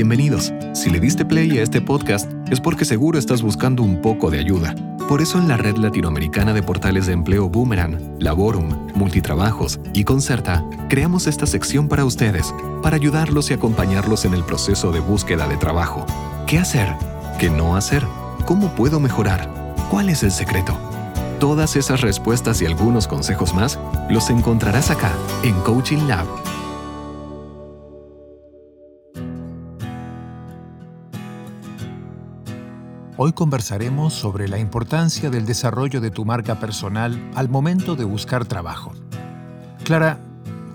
Bienvenidos. Si le diste play a este podcast es porque seguro estás buscando un poco de ayuda. Por eso en la red latinoamericana de portales de empleo Boomerang, Laborum, Multitrabajos y Concerta, creamos esta sección para ustedes, para ayudarlos y acompañarlos en el proceso de búsqueda de trabajo. ¿Qué hacer? ¿Qué no hacer? ¿Cómo puedo mejorar? ¿Cuál es el secreto? Todas esas respuestas y algunos consejos más los encontrarás acá en Coaching Lab Hoy conversaremos sobre la importancia del desarrollo de tu marca personal al momento de buscar trabajo. Clara,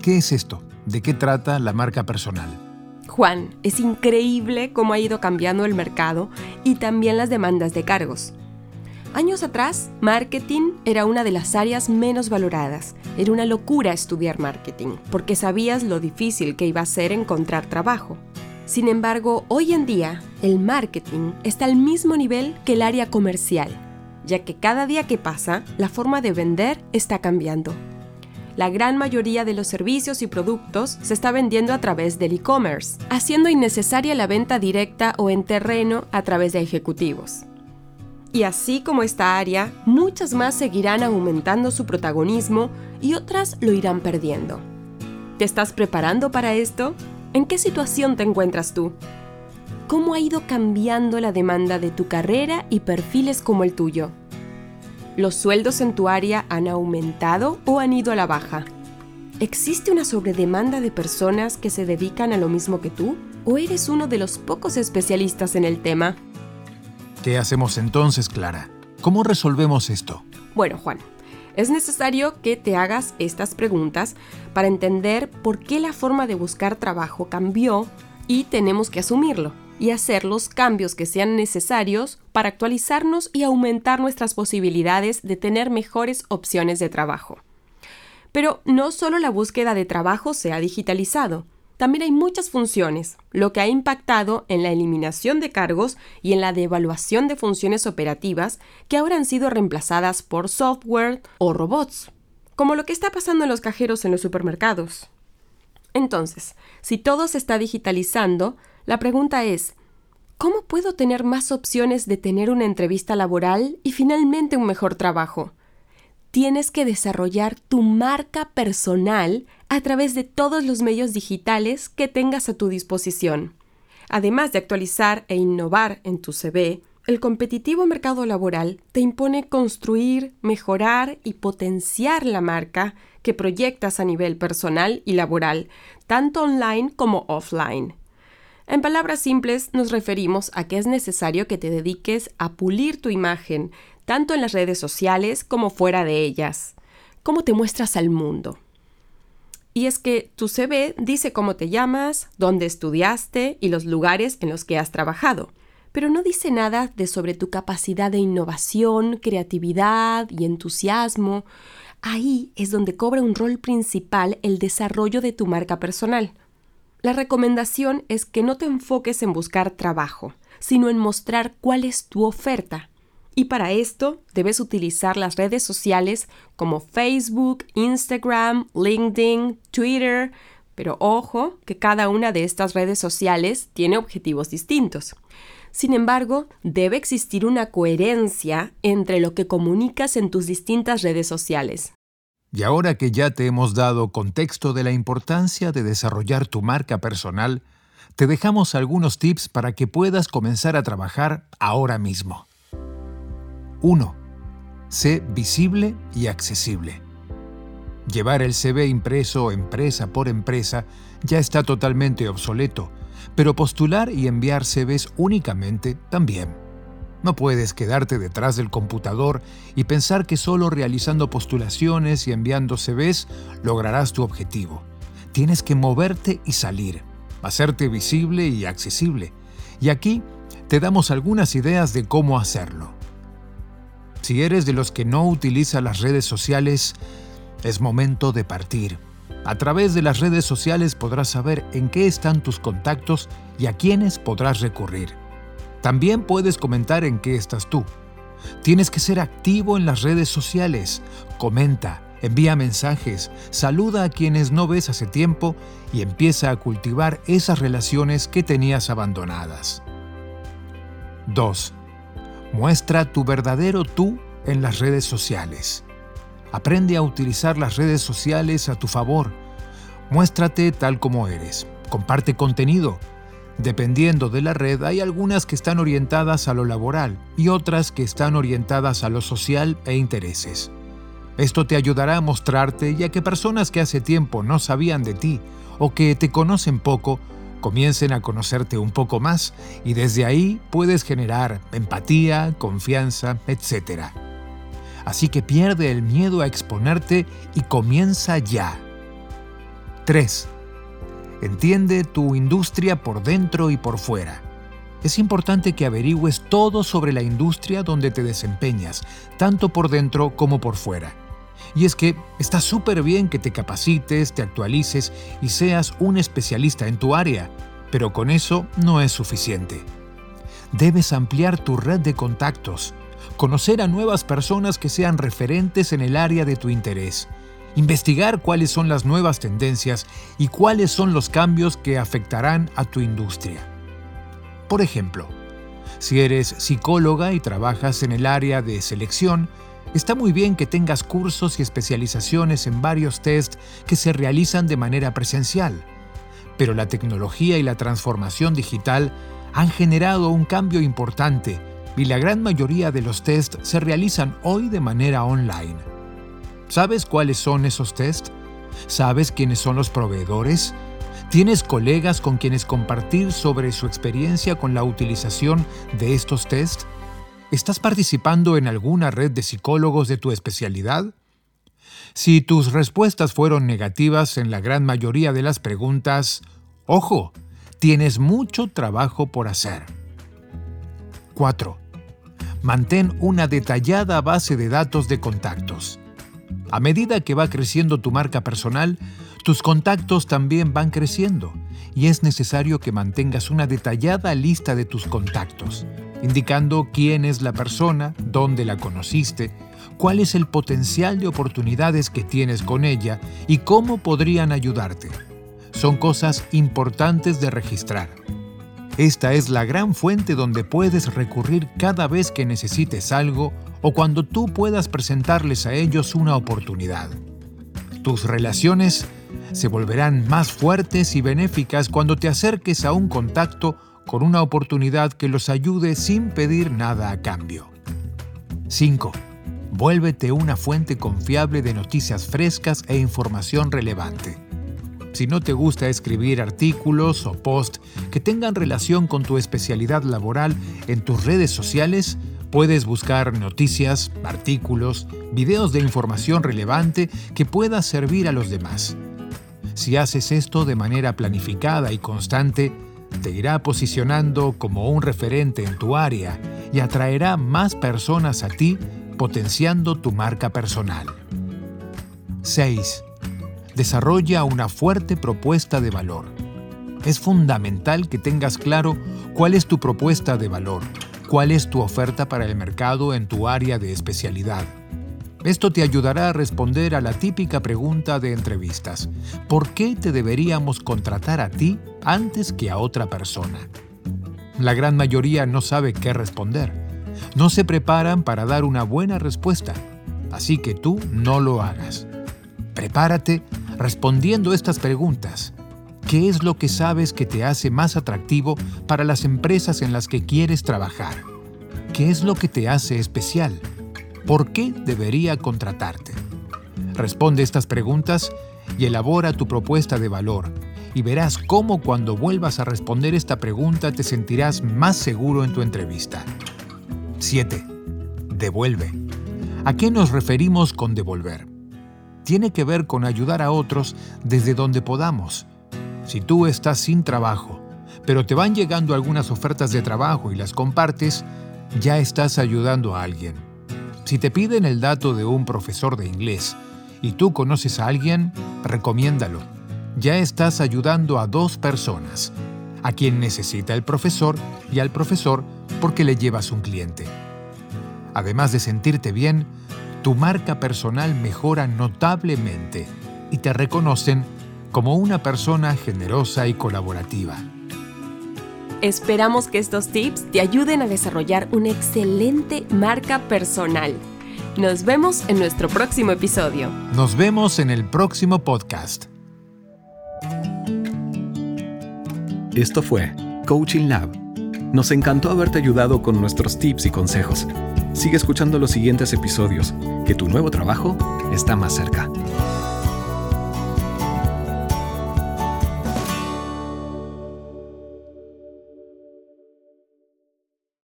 ¿qué es esto? ¿De qué trata la marca personal? Juan, es increíble cómo ha ido cambiando el mercado y también las demandas de cargos. Años atrás, marketing era una de las áreas menos valoradas. Era una locura estudiar marketing, porque sabías lo difícil que iba a ser encontrar trabajo. Sin embargo, hoy en día, el marketing está al mismo nivel que el área comercial, ya que cada día que pasa, la forma de vender está cambiando. La gran mayoría de los servicios y productos se está vendiendo a través del e-commerce, haciendo innecesaria la venta directa o en terreno a través de ejecutivos. Y así como esta área, muchas más seguirán aumentando su protagonismo y otras lo irán perdiendo. ¿Te estás preparando para esto? ¿En qué situación te encuentras tú? ¿Cómo ha ido cambiando la demanda de tu carrera y perfiles como el tuyo? ¿Los sueldos en tu área han aumentado o han ido a la baja? ¿Existe una sobredemanda de personas que se dedican a lo mismo que tú? ¿O eres uno de los pocos especialistas en el tema? ¿Qué hacemos entonces, Clara? ¿Cómo resolvemos esto? Bueno, Juan, es necesario que te hagas estas preguntas para entender por qué la forma de buscar trabajo cambió y tenemos que asumirlo y hacer los cambios que sean necesarios para actualizarnos y aumentar nuestras posibilidades de tener mejores opciones de trabajo. Pero no solo la búsqueda de trabajo se ha digitalizado, también hay muchas funciones, lo que ha impactado en la eliminación de cargos y en la devaluación de funciones operativas que ahora han sido reemplazadas por software o robots, como lo que está pasando en los cajeros en los supermercados. Entonces, si todo se está digitalizando, la pregunta es, ¿cómo puedo tener más opciones de tener una entrevista laboral y finalmente un mejor trabajo? Tienes que desarrollar tu marca personal a través de todos los medios digitales que tengas a tu disposición. Además de actualizar e innovar en tu CV, el competitivo mercado laboral te impone construir, mejorar y potenciar la marca que proyectas a nivel personal y laboral, tanto online como offline. En palabras simples nos referimos a que es necesario que te dediques a pulir tu imagen, tanto en las redes sociales como fuera de ellas. ¿Cómo te muestras al mundo? Y es que tu CV dice cómo te llamas, dónde estudiaste y los lugares en los que has trabajado, pero no dice nada de sobre tu capacidad de innovación, creatividad y entusiasmo. Ahí es donde cobra un rol principal el desarrollo de tu marca personal. La recomendación es que no te enfoques en buscar trabajo, sino en mostrar cuál es tu oferta y para esto debes utilizar las redes sociales como Facebook, Instagram, LinkedIn, Twitter, pero ojo que cada una de estas redes sociales tiene objetivos distintos. Sin embargo, debe existir una coherencia entre lo que comunicas en tus distintas redes sociales. Y ahora que ya te hemos dado contexto de la importancia de desarrollar tu marca personal, te dejamos algunos tips para que puedas comenzar a trabajar ahora mismo. 1. Sé visible y accesible. Llevar el CV impreso empresa por empresa ya está totalmente obsoleto, pero postular y enviar CVs únicamente también. No puedes quedarte detrás del computador y pensar que solo realizando postulaciones y enviando CVs lograrás tu objetivo. Tienes que moverte y salir, hacerte visible y accesible. Y aquí te damos algunas ideas de cómo hacerlo. Si eres de los que no utiliza las redes sociales, es momento de partir. A través de las redes sociales podrás saber en qué están tus contactos y a quiénes podrás recurrir. También puedes comentar en qué estás tú. Tienes que ser activo en las redes sociales. Comenta, Envía mensajes, saluda a quienes no ves hace tiempo y empieza a cultivar esas relaciones que tenías abandonadas. 2. Muestra tu verdadero tú en las redes sociales. Aprende a utilizar las redes sociales a tu favor. Muéstrate tal como eres. Comparte contenido. Dependiendo de la red, hay algunas que están orientadas a lo laboral y otras que están orientadas a lo social e intereses. Esto te ayudará a mostrarte ya que personas que hace tiempo no sabían de ti o que te conocen poco comiencen a conocerte un poco más y desde ahí puedes generar empatía, confianza, etc. Así que pierde el miedo a exponerte y comienza ya. 3. Entiende tu industria por dentro y por fuera. Es importante que averigües todo sobre la industria donde te desempeñas, tanto por dentro como por fuera. Y es que está súper bien que te capacites, te actualices y seas un especialista en tu área, pero con eso no es suficiente. Debes ampliar tu red de contactos, conocer a nuevas personas que sean referentes en el área de tu interés, investigar cuáles son las nuevas tendencias y cuáles son los cambios que afectarán a tu industria. Por ejemplo, si eres psicóloga y trabajas en el área de selección, Está muy bien que tengas cursos y especializaciones en varios test que se realizan de manera presencial, pero la tecnología y la transformación digital han generado un cambio importante y la gran mayoría de los test se realizan hoy de manera online. ¿Sabes cuáles son esos test? ¿Sabes quiénes son los proveedores? ¿Tienes colegas con quienes compartir sobre su experiencia con la utilización de estos test? ¿Estás participando en alguna red de psicólogos de tu especialidad? Si tus respuestas fueron negativas en la gran mayoría de las preguntas, ojo, tienes mucho trabajo por hacer. 4. Mantén una detallada base de datos de contactos. A medida que va creciendo tu marca personal, tus contactos también van creciendo y es necesario que mantengas una detallada lista de tus contactos indicando quién es la persona, dónde la conociste, cuál es el potencial de oportunidades que tienes con ella y cómo podrían ayudarte. Son cosas importantes de registrar. Esta es la gran fuente donde puedes recurrir cada vez que necesites algo o cuando tú puedas presentarles a ellos una oportunidad. Tus relaciones se volverán más fuertes y benéficas cuando te acerques a un contacto con una oportunidad que los ayude sin pedir nada a cambio. 5. Vuélvete una fuente confiable de noticias frescas e información relevante. Si no te gusta escribir artículos o posts que tengan relación con tu especialidad laboral en tus redes sociales, puedes buscar noticias, artículos, videos de información relevante que pueda servir a los demás. Si haces esto de manera planificada y constante, te irá posicionando como un referente en tu área y atraerá más personas a ti potenciando tu marca personal. 6. Desarrolla una fuerte propuesta de valor. Es fundamental que tengas claro cuál es tu propuesta de valor, cuál es tu oferta para el mercado en tu área de especialidad esto te ayudará a responder a la típica pregunta de entrevistas. ¿Por qué te deberíamos contratar a ti antes que a otra persona? La gran mayoría no sabe qué responder. No se preparan para dar una buena respuesta. Así que tú no lo hagas. Prepárate respondiendo estas preguntas. ¿Qué es lo que sabes que te hace más atractivo para las empresas en las que quieres trabajar? ¿Qué es lo que te hace especial? ¿Por qué debería contratarte? Responde estas preguntas y elabora tu propuesta de valor y verás cómo cuando vuelvas a responder esta pregunta te sentirás más seguro en tu entrevista. 7. Devuelve. ¿A qué nos referimos con devolver? Tiene que ver con ayudar a otros desde donde podamos. Si tú estás sin trabajo, pero te van llegando algunas ofertas de trabajo y las compartes, ya estás ayudando a alguien. Si te piden el dato de un profesor de inglés y tú conoces a alguien, recomiéndalo. Ya estás ayudando a dos personas, a quien necesita el profesor y al profesor porque le llevas un cliente. Además de sentirte bien, tu marca personal mejora notablemente y te reconocen como una persona generosa y colaborativa. Esperamos que estos tips te ayuden a desarrollar una excelente marca personal. Nos vemos en nuestro próximo episodio. Nos vemos en el próximo podcast. Esto fue Coaching Lab. Nos encantó haberte ayudado con nuestros tips y consejos. Sigue escuchando los siguientes episodios, que tu nuevo trabajo está más cerca.